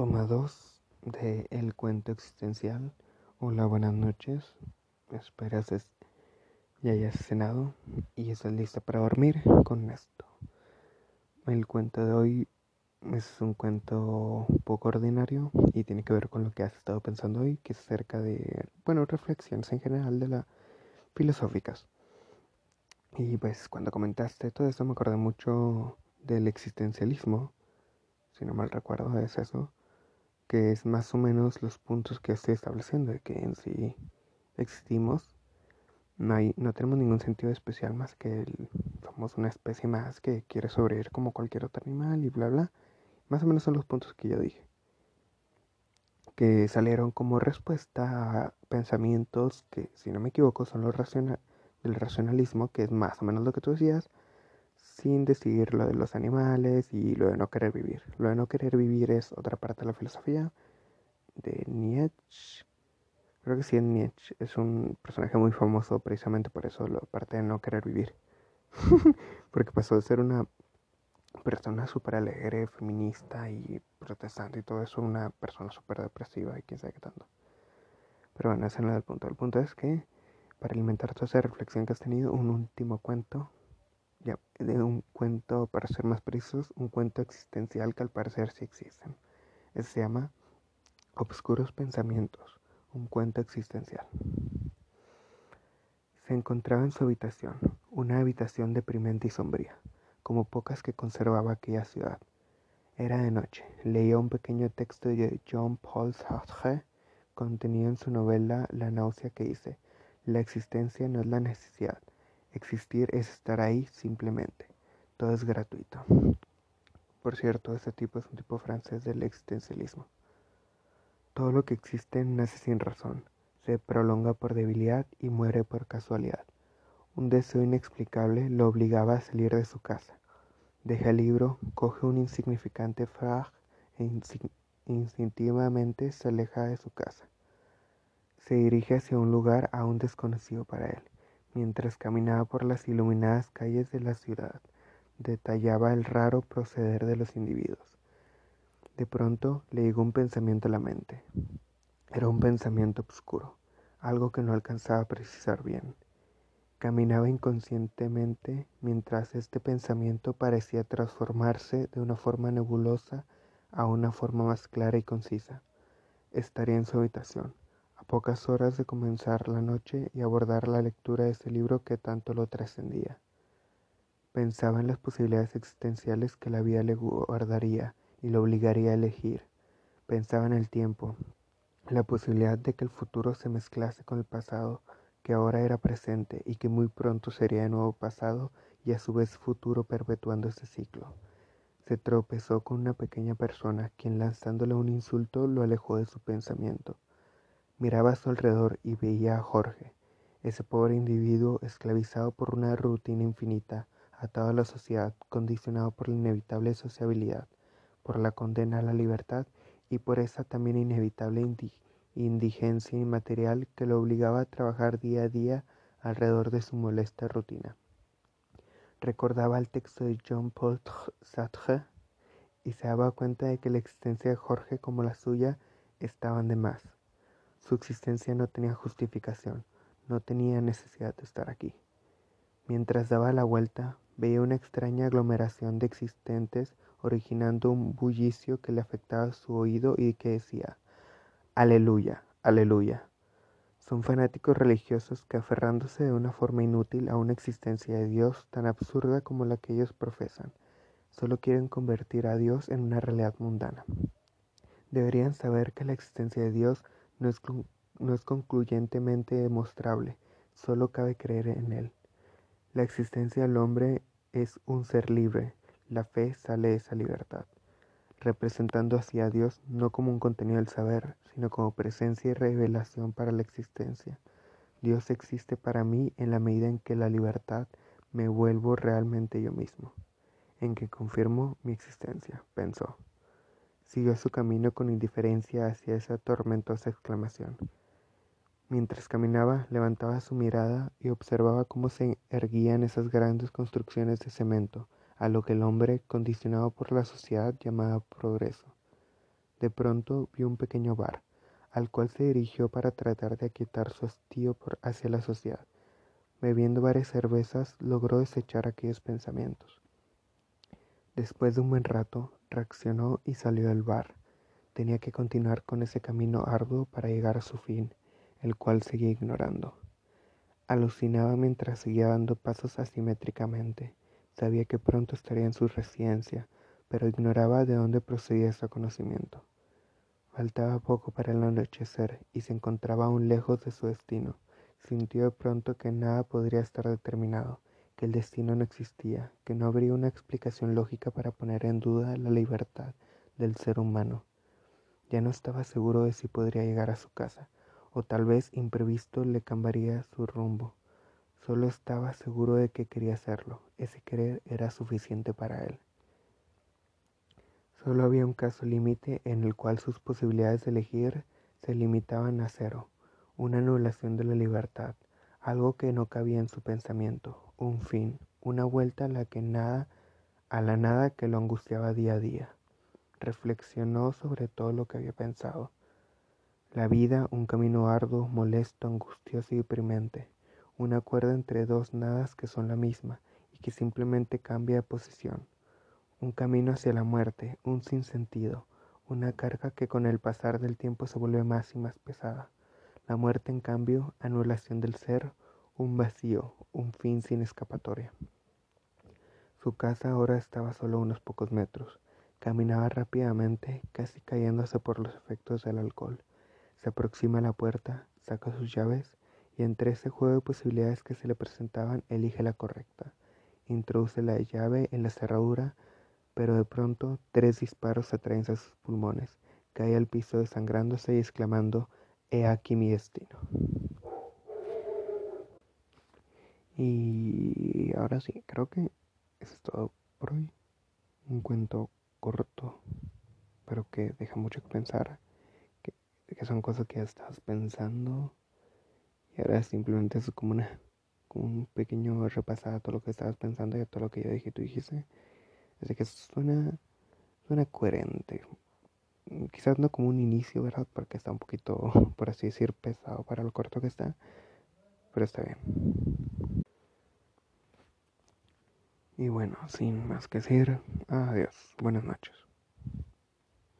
Toma 2 de El cuento existencial. Hola, buenas noches. Esperas ya hayas cenado y estás lista para dormir con esto. El cuento de hoy es un cuento poco ordinario y tiene que ver con lo que has estado pensando hoy, que es acerca de, bueno, reflexiones en general de las filosóficas. Y pues cuando comentaste todo esto me acordé mucho del existencialismo, si no mal recuerdo es eso, que es más o menos los puntos que estoy estableciendo, de que en sí existimos, no, hay, no tenemos ningún sentido especial más que el, somos una especie más que quiere sobrevivir como cualquier otro animal y bla bla. Más o menos son los puntos que yo dije. Que salieron como respuesta a pensamientos que, si no me equivoco, son los racional, del racionalismo, que es más o menos lo que tú decías, sin decir lo de los animales y lo de no querer vivir. Lo de no querer vivir es otra parte de la filosofía de Nietzsche. Creo que sí es Nietzsche. Es un personaje muy famoso precisamente por eso, la parte de no querer vivir. Porque pasó de ser una persona súper alegre, feminista y protestante y todo eso, una persona súper depresiva y quién sabe qué tanto. Pero bueno, ese no es el punto. El punto es que para alimentar toda esa reflexión que has tenido, un último cuento de un cuento, para ser más precisos, un cuento existencial que al parecer sí existen. se llama Obscuros Pensamientos, un cuento existencial. Se encontraba en su habitación, una habitación deprimente y sombría, como pocas que conservaba aquella ciudad. Era de noche. Leía un pequeño texto de Jean Paul Sartre contenido en su novela La náusea que dice, la existencia no es la necesidad, Existir es estar ahí simplemente. Todo es gratuito. Por cierto, este tipo es un tipo francés del existencialismo. Todo lo que existe nace sin razón, se prolonga por debilidad y muere por casualidad. Un deseo inexplicable lo obligaba a salir de su casa. Deja el libro, coge un insignificante frag e instintivamente se aleja de su casa. Se dirige hacia un lugar aún desconocido para él Mientras caminaba por las iluminadas calles de la ciudad, detallaba el raro proceder de los individuos. De pronto le llegó un pensamiento a la mente. Era un pensamiento oscuro, algo que no alcanzaba a precisar bien. Caminaba inconscientemente mientras este pensamiento parecía transformarse de una forma nebulosa a una forma más clara y concisa. Estaría en su habitación, pocas horas de comenzar la noche y abordar la lectura de ese libro que tanto lo trascendía. Pensaba en las posibilidades existenciales que la vida le guardaría y lo obligaría a elegir. Pensaba en el tiempo, la posibilidad de que el futuro se mezclase con el pasado, que ahora era presente y que muy pronto sería de nuevo pasado y a su vez futuro perpetuando ese ciclo. Se tropezó con una pequeña persona, quien lanzándole un insulto lo alejó de su pensamiento. Miraba a su alrededor y veía a Jorge, ese pobre individuo esclavizado por una rutina infinita, atado a la sociedad, condicionado por la inevitable sociabilidad, por la condena a la libertad y por esa también inevitable indigencia inmaterial que lo obligaba a trabajar día a día alrededor de su molesta rutina. Recordaba el texto de Jean-Paul Sartre y se daba cuenta de que la existencia de Jorge como la suya estaban de más. Su existencia no tenía justificación, no tenía necesidad de estar aquí. Mientras daba la vuelta, veía una extraña aglomeración de existentes originando un bullicio que le afectaba su oído y que decía, Aleluya, aleluya. Son fanáticos religiosos que aferrándose de una forma inútil a una existencia de Dios tan absurda como la que ellos profesan, solo quieren convertir a Dios en una realidad mundana. Deberían saber que la existencia de Dios no es, no es concluyentemente demostrable, solo cabe creer en él. La existencia del hombre es un ser libre, la fe sale de esa libertad, representando así a Dios no como un contenido del saber, sino como presencia y revelación para la existencia. Dios existe para mí en la medida en que la libertad me vuelvo realmente yo mismo, en que confirmo mi existencia, pensó. Siguió su camino con indiferencia hacia esa tormentosa exclamación. Mientras caminaba, levantaba su mirada y observaba cómo se erguían esas grandes construcciones de cemento, a lo que el hombre, condicionado por la sociedad, llamaba progreso. De pronto vio un pequeño bar, al cual se dirigió para tratar de aquietar su hastío hacia la sociedad. Bebiendo varias cervezas, logró desechar aquellos pensamientos. Después de un buen rato, reaccionó y salió del bar. Tenía que continuar con ese camino arduo para llegar a su fin, el cual seguía ignorando. Alucinaba mientras seguía dando pasos asimétricamente. Sabía que pronto estaría en su residencia, pero ignoraba de dónde procedía ese conocimiento. Faltaba poco para el anochecer y se encontraba aún lejos de su destino. Sintió de pronto que nada podría estar determinado, que el destino no existía, que no habría una explicación lógica para poner en duda la libertad del ser humano. Ya no estaba seguro de si podría llegar a su casa, o tal vez imprevisto le cambiaría su rumbo. Solo estaba seguro de que quería hacerlo. Ese querer era suficiente para él. Solo había un caso límite en el cual sus posibilidades de elegir se limitaban a cero, una anulación de la libertad, algo que no cabía en su pensamiento, un fin, una vuelta a la que nada, a la nada que lo angustiaba día a día. Reflexionó sobre todo lo que había pensado. La vida, un camino arduo, molesto, angustioso y deprimente, una cuerda entre dos nadas que son la misma y que simplemente cambia de posición. Un camino hacia la muerte, un sinsentido, una carga que con el pasar del tiempo se vuelve más y más pesada. La muerte, en cambio, anulación del ser, un vacío, un fin sin escapatoria. Su casa ahora estaba solo unos pocos metros. Caminaba rápidamente, casi cayéndose por los efectos del alcohol. Se aproxima a la puerta, saca sus llaves y entre ese juego de posibilidades que se le presentaban elige la correcta. Introduce la llave en la cerradura, pero de pronto tres disparos atraviesan sus pulmones. Cae al piso desangrándose y exclamando, He aquí mi destino. Y ahora sí, creo que eso es todo por hoy. Un cuento corto, pero que deja mucho que pensar, que, que son cosas que ya estás pensando y ahora simplemente es como, una, un pequeño repasado a todo lo que estabas pensando y a todo lo que yo dije tú dijiste. Así que suena, suena coherente. Quizás no como un inicio, ¿verdad? Porque está un poquito, por así decir, pesado para lo corto que está. Pero está bien. Y bueno, sin más que decir, adiós, buenas noches.